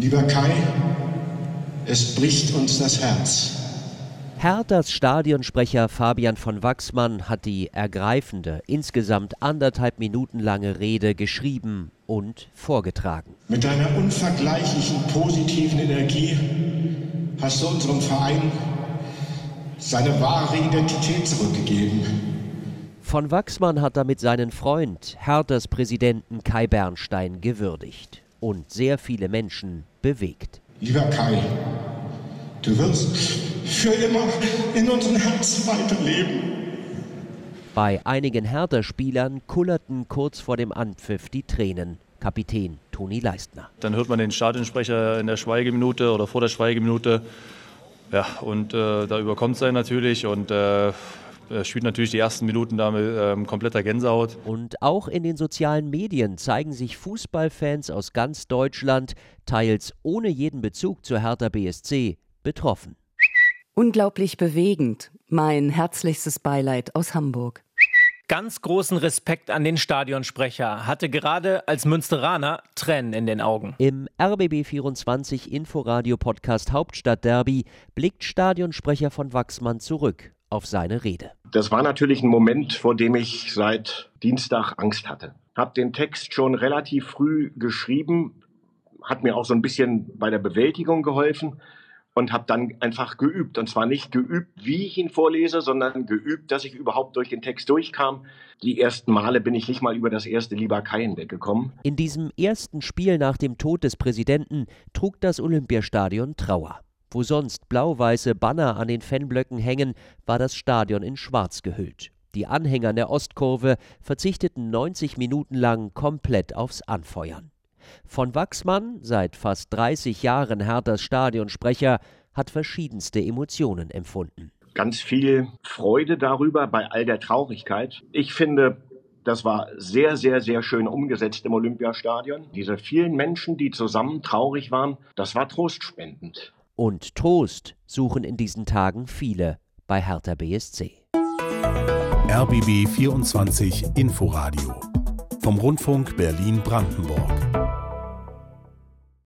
Lieber Kai, es bricht uns das Herz. Herthas Stadionsprecher Fabian von Wachsmann hat die ergreifende, insgesamt anderthalb Minuten lange Rede geschrieben und vorgetragen. Mit deiner unvergleichlichen positiven Energie hast du unserem Verein seine wahre Identität zurückgegeben. Von Wachsmann hat damit seinen Freund, Herthas Präsidenten Kai Bernstein, gewürdigt und sehr viele Menschen bewegt. Lieber Kai, Du wirst für immer in unseren Herzen weiterleben. Bei einigen Hertha-Spielern kullerten kurz vor dem Anpfiff die Tränen. Kapitän Toni Leistner. Dann hört man den Stadionsprecher in der Schweigeminute oder vor der Schweigeminute. Ja, und äh, da überkommt es einen natürlich und äh, er spielt natürlich die ersten Minuten da mit ähm, kompletter Gänsehaut. Und auch in den sozialen Medien zeigen sich Fußballfans aus ganz Deutschland, teils ohne jeden Bezug zur Hertha BSC, betroffen. Unglaublich bewegend. Mein herzlichstes Beileid aus Hamburg. Ganz großen Respekt an den Stadionsprecher, hatte gerade als Münsteraner Tränen in den Augen. Im RBB24 Inforadio Podcast Hauptstadtderby blickt Stadionsprecher von Wachsmann zurück auf seine Rede. Das war natürlich ein Moment, vor dem ich seit Dienstag Angst hatte. Hab den Text schon relativ früh geschrieben, hat mir auch so ein bisschen bei der Bewältigung geholfen und habe dann einfach geübt. Und zwar nicht geübt, wie ich ihn vorlese, sondern geübt, dass ich überhaupt durch den Text durchkam. Die ersten Male bin ich nicht mal über das erste Lieber Kai hinweggekommen. In diesem ersten Spiel nach dem Tod des Präsidenten trug das Olympiastadion Trauer. Wo sonst blau-weiße Banner an den Fanblöcken hängen, war das Stadion in Schwarz gehüllt. Die Anhänger der Ostkurve verzichteten 90 Minuten lang komplett aufs Anfeuern. Von Wachsmann, seit fast 30 Jahren Herthas Stadionsprecher, hat verschiedenste Emotionen empfunden. Ganz viel Freude darüber bei all der Traurigkeit. Ich finde, das war sehr, sehr, sehr schön umgesetzt im Olympiastadion. Diese vielen Menschen, die zusammen traurig waren, das war trostspendend. Und Trost suchen in diesen Tagen viele bei Hertha BSC. RBB 24 Inforadio vom Rundfunk Berlin-Brandenburg.